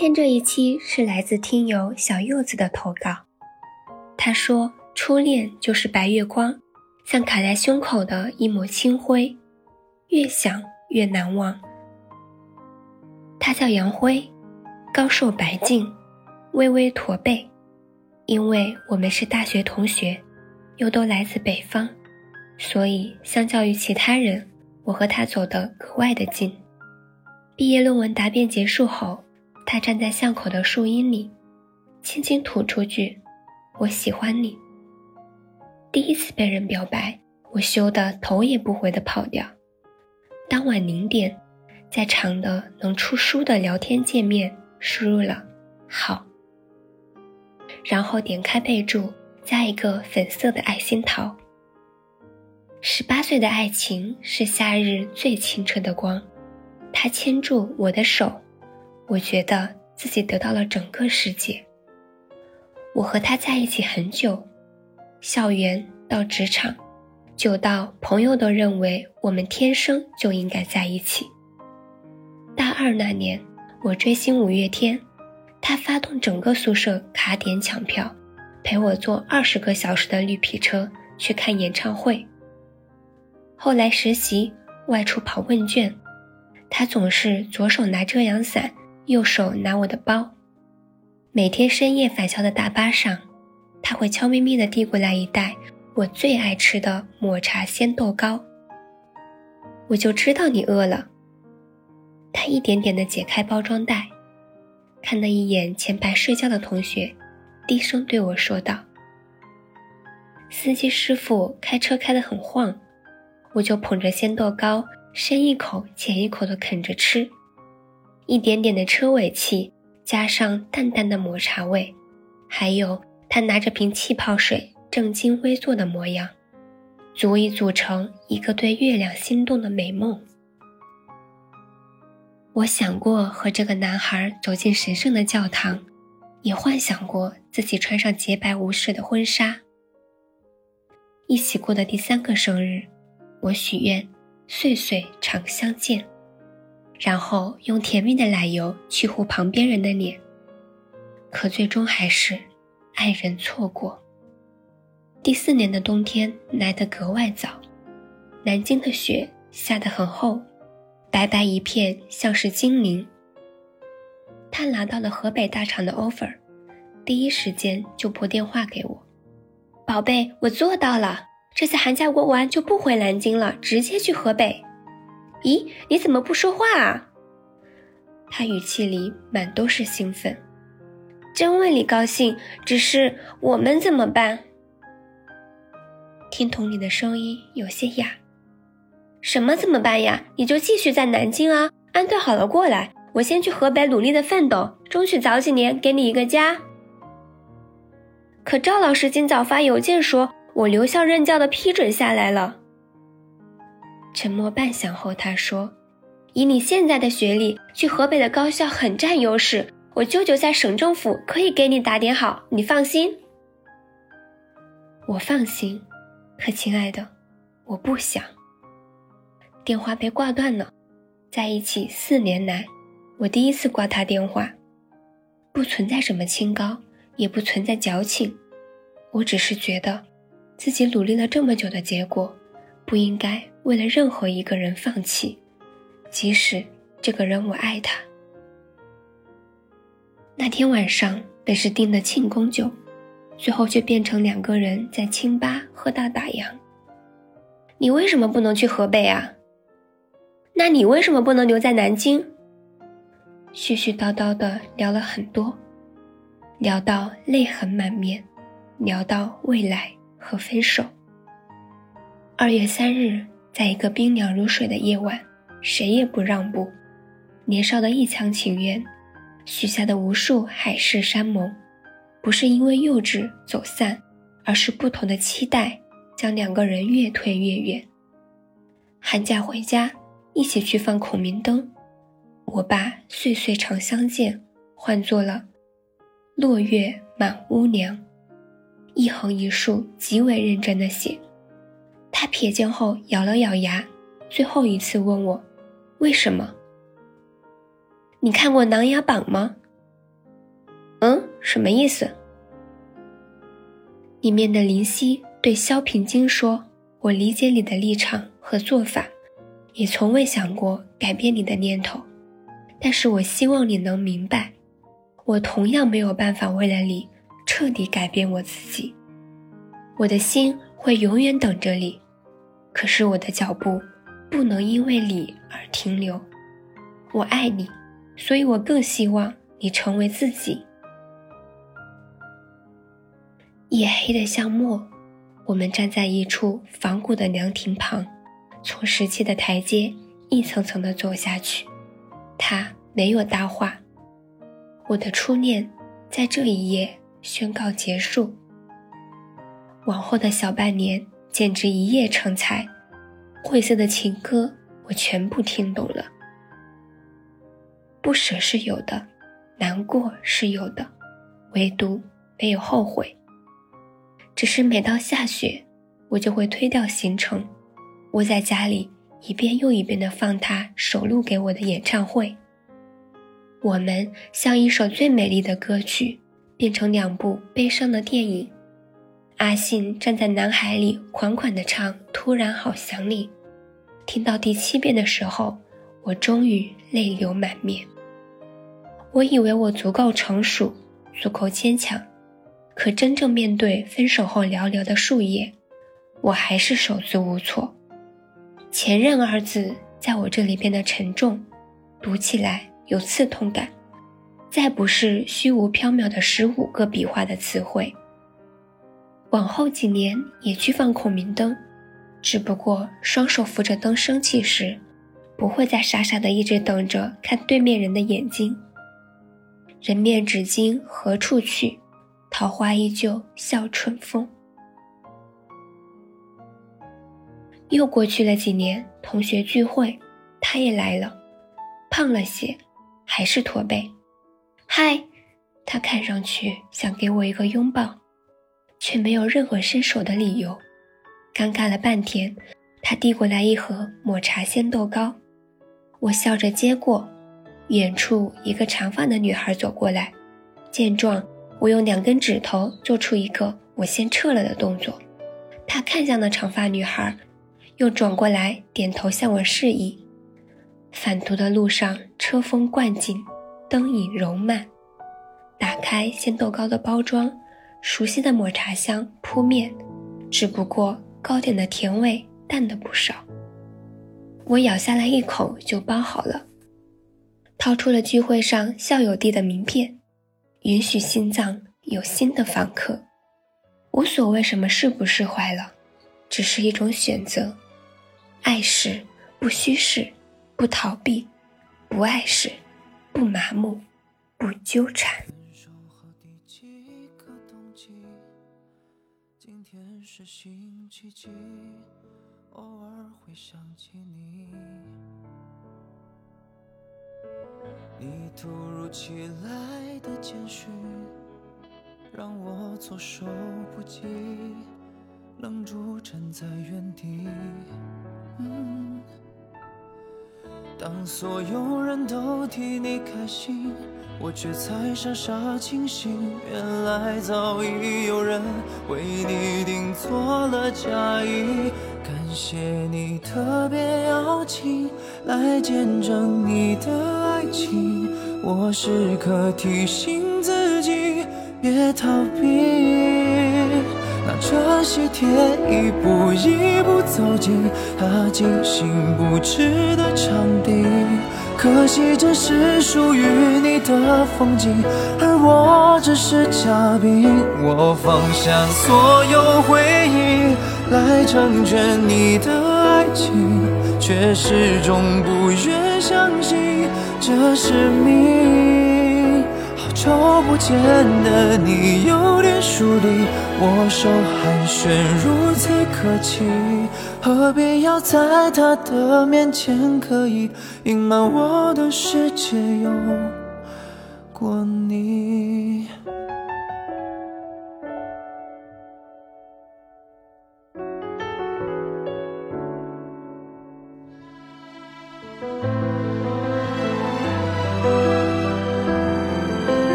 今天这一期是来自听友小柚子的投稿。他说：“初恋就是白月光，像卡在胸口的一抹清灰，越想越难忘。”他叫杨辉，高瘦白净，微微驼背。因为我们是大学同学，又都来自北方，所以相较于其他人，我和他走得格外的近。毕业论文答辩结束后。他站在巷口的树荫里，轻轻吐出句：“我喜欢你。”第一次被人表白，我羞得头也不回地跑掉。当晚零点，在长的能出书的聊天界面输入了“好”，然后点开备注，加一个粉色的爱心桃。十八岁的爱情是夏日最清澈的光，他牵住我的手。我觉得自己得到了整个世界。我和他在一起很久，校园到职场，久到朋友都认为我们天生就应该在一起。大二那年，我追星五月天，他发动整个宿舍卡点抢票，陪我坐二十个小时的绿皮车去看演唱会。后来实习外出跑问卷，他总是左手拿遮阳伞。右手拿我的包，每天深夜返校的大巴上，他会悄咪咪地递过来一袋我最爱吃的抹茶鲜豆糕。我就知道你饿了。他一点点地解开包装袋，看了一眼前排睡觉的同学，低声对我说道：“司机师傅开车开得很晃，我就捧着鲜豆糕，深一口浅一口地啃着吃。”一点点的车尾气，加上淡淡的抹茶味，还有他拿着瓶气泡水正襟危坐的模样，足以组成一个对月亮心动的美梦。我想过和这个男孩走进神圣的教堂，也幻想过自己穿上洁白无事的婚纱。一起过的第三个生日，我许愿岁岁常相见。然后用甜蜜的奶油去糊旁边人的脸，可最终还是爱人错过。第四年的冬天来得格外早，南京的雪下得很厚，白白一片，像是精灵。他拿到了河北大厂的 offer，第一时间就拨电话给我：“宝贝，我做到了，这次寒假过完就不回南京了，直接去河北。”咦，你怎么不说话啊？他语气里满都是兴奋，真为你高兴。只是我们怎么办？听筒里的声音有些哑。什么怎么办呀？你就继续在南京啊，安顿好了过来。我先去河北努力的奋斗，争取早几年给你一个家。可赵老师今早发邮件说，我留校任教的批准下来了。沉默半晌后，他说：“以你现在的学历，去河北的高校很占优势。我舅舅在省政府，可以给你打点好，你放心。”我放心，可亲爱的，我不想。电话被挂断了。在一起四年来，我第一次挂他电话，不存在什么清高，也不存在矫情，我只是觉得，自己努力了这么久的结果，不应该。为了任何一个人放弃，即使这个人我爱他。那天晚上本是订的庆功酒，最后却变成两个人在清吧喝到打烊。你为什么不能去河北啊？那你为什么不能留在南京？絮絮叨叨的聊了很多，聊到泪痕满面，聊到未来和分手。二月三日。在一个冰凉如水的夜晚，谁也不让步，年少的一腔情愿，许下的无数海誓山盟，不是因为幼稚走散，而是不同的期待将两个人越推越远。寒假回家，一起去放孔明灯，我把“岁岁常相见”换作了“落月满屋梁”，一横一竖，极为认真的写。他瞥见后咬了咬牙，最后一次问我：“为什么？”你看过《琅琊榜》吗？嗯什么意思？”里面的林夕对萧平京说：“我理解你的立场和做法，也从未想过改变你的念头。但是我希望你能明白，我同样没有办法为了你彻底改变我自己。我的心会永远等着你，可是我的脚步不能因为你而停留。我爱你，所以我更希望你成为自己。”夜黑的像墨，我们站在一处仿古的凉亭旁，从石砌的台阶一层层的走下去。他没有搭话。我的初恋在这一夜宣告结束。往后的小半年简直一夜成才，晦涩的情歌我全部听懂了。不舍是有的，难过是有的，唯独没有后悔。只是每到下雪，我就会推掉行程，窝在家里一遍又一遍地放他首录给我的演唱会。我们像一首最美丽的歌曲，变成两部悲伤的电影。阿信站在南海里款款地唱《突然好想你》，听到第七遍的时候，我终于泪流满面。我以为我足够成熟，足够坚强。可真正面对分手后寥寥的数页，我还是手足无措。前任二字在我这里变得沉重，读起来有刺痛感，再不是虚无缥缈的十五个笔画的词汇。往后几年也去放孔明灯，只不过双手扶着灯生气时，不会再傻傻的一直等着看对面人的眼睛。人面只惊何处去？桃花依旧笑春风。又过去了几年，同学聚会，他也来了，胖了些，还是驼背。嗨，他看上去想给我一个拥抱，却没有任何伸手的理由。尴尬了半天，他递过来一盒抹茶鲜豆糕，我笑着接过。远处一个长发的女孩走过来，见状。我用两根指头做出一个“我先撤了”的动作，他看向了长发女孩，又转过来点头向我示意。返途的路上，车风灌进，灯影柔漫。打开鲜豆糕的包装，熟悉的抹茶香扑面，只不过糕点的甜味淡了不少。我咬下来一口就包好了，掏出了聚会上校友递的名片。允许心脏有新的访客，无所谓什么是不是坏了，只是一种选择。爱时不虚释，不逃避；不爱时不麻木，不纠缠。天是星期几？偶尔会想起你。你突如其来的简讯，让我措手不及，愣住站在原地。当所有人都替你开心，我却才傻傻清醒。原来早已有人为你订做了嫁衣。感谢你特别邀请来见证你的爱情，我时刻提醒自己别逃避。拿着喜帖一步一步走进他精心布置的场地，可惜这是属于你的风景，而我只是嘉宾。我放下所有回忆。来成全你的爱情，却始终不愿相信这是命。好久不见的你有点疏离，握手寒暄如此客气，何必要在他的面前刻意隐瞒我的世界有过你？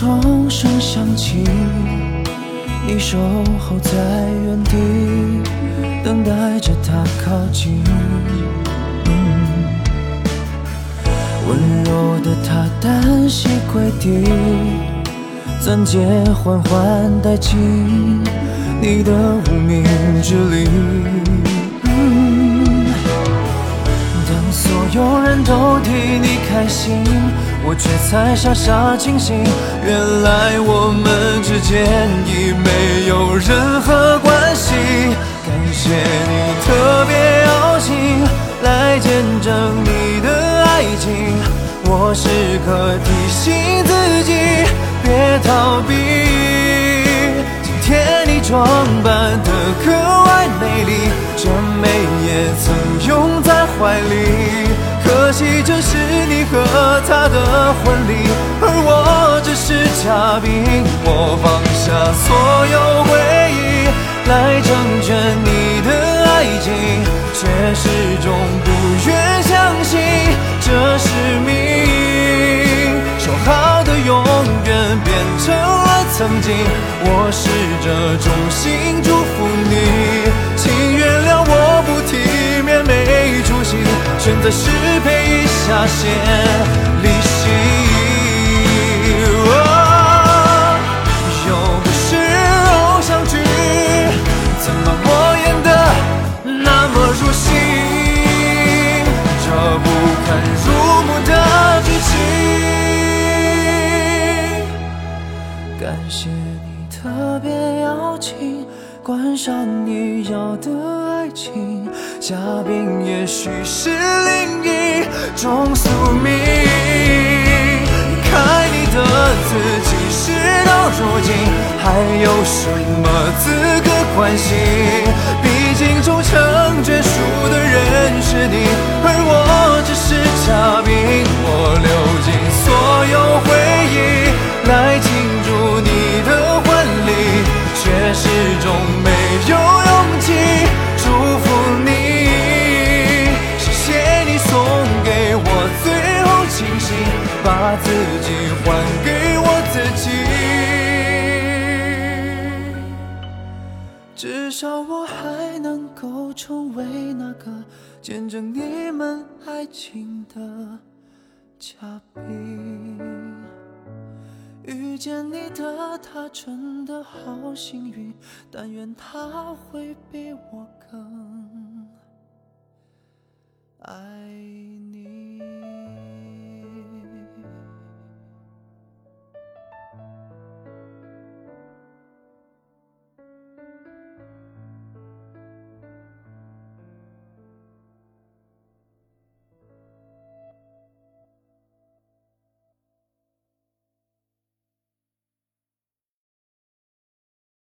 钟声响起，你守候在原地，等待着他靠近。温柔的他单膝跪地，钻戒缓缓戴进你的无名指里。有人都替你开心，我却才傻傻清醒。原来我们之间已没有任何关系。感谢你特别邀请来见证你的。爱情，我时刻提醒自己别逃避。今天你装扮得格外美丽，这美也曾拥在怀里。可惜这是你和他的婚礼，而我只是嘉宾。我放下所有回忆，来成全你的爱情，却始终不愿相信。这是命，说好的永远变成了曾经。我试着衷心是陪一下先离席又不是偶像剧怎么我演得那么入戏？这不堪入目的剧情。感谢你特别邀请观赏你要的嘉宾也许是另一种宿命。离开你的自己，事到如今还有什么资格关心？毕竟终成眷属的人是你，把自己还给我自己。至少我还能够成为那个见证你们爱情的嘉宾。遇见你的他真的好幸运，但愿他会比我更。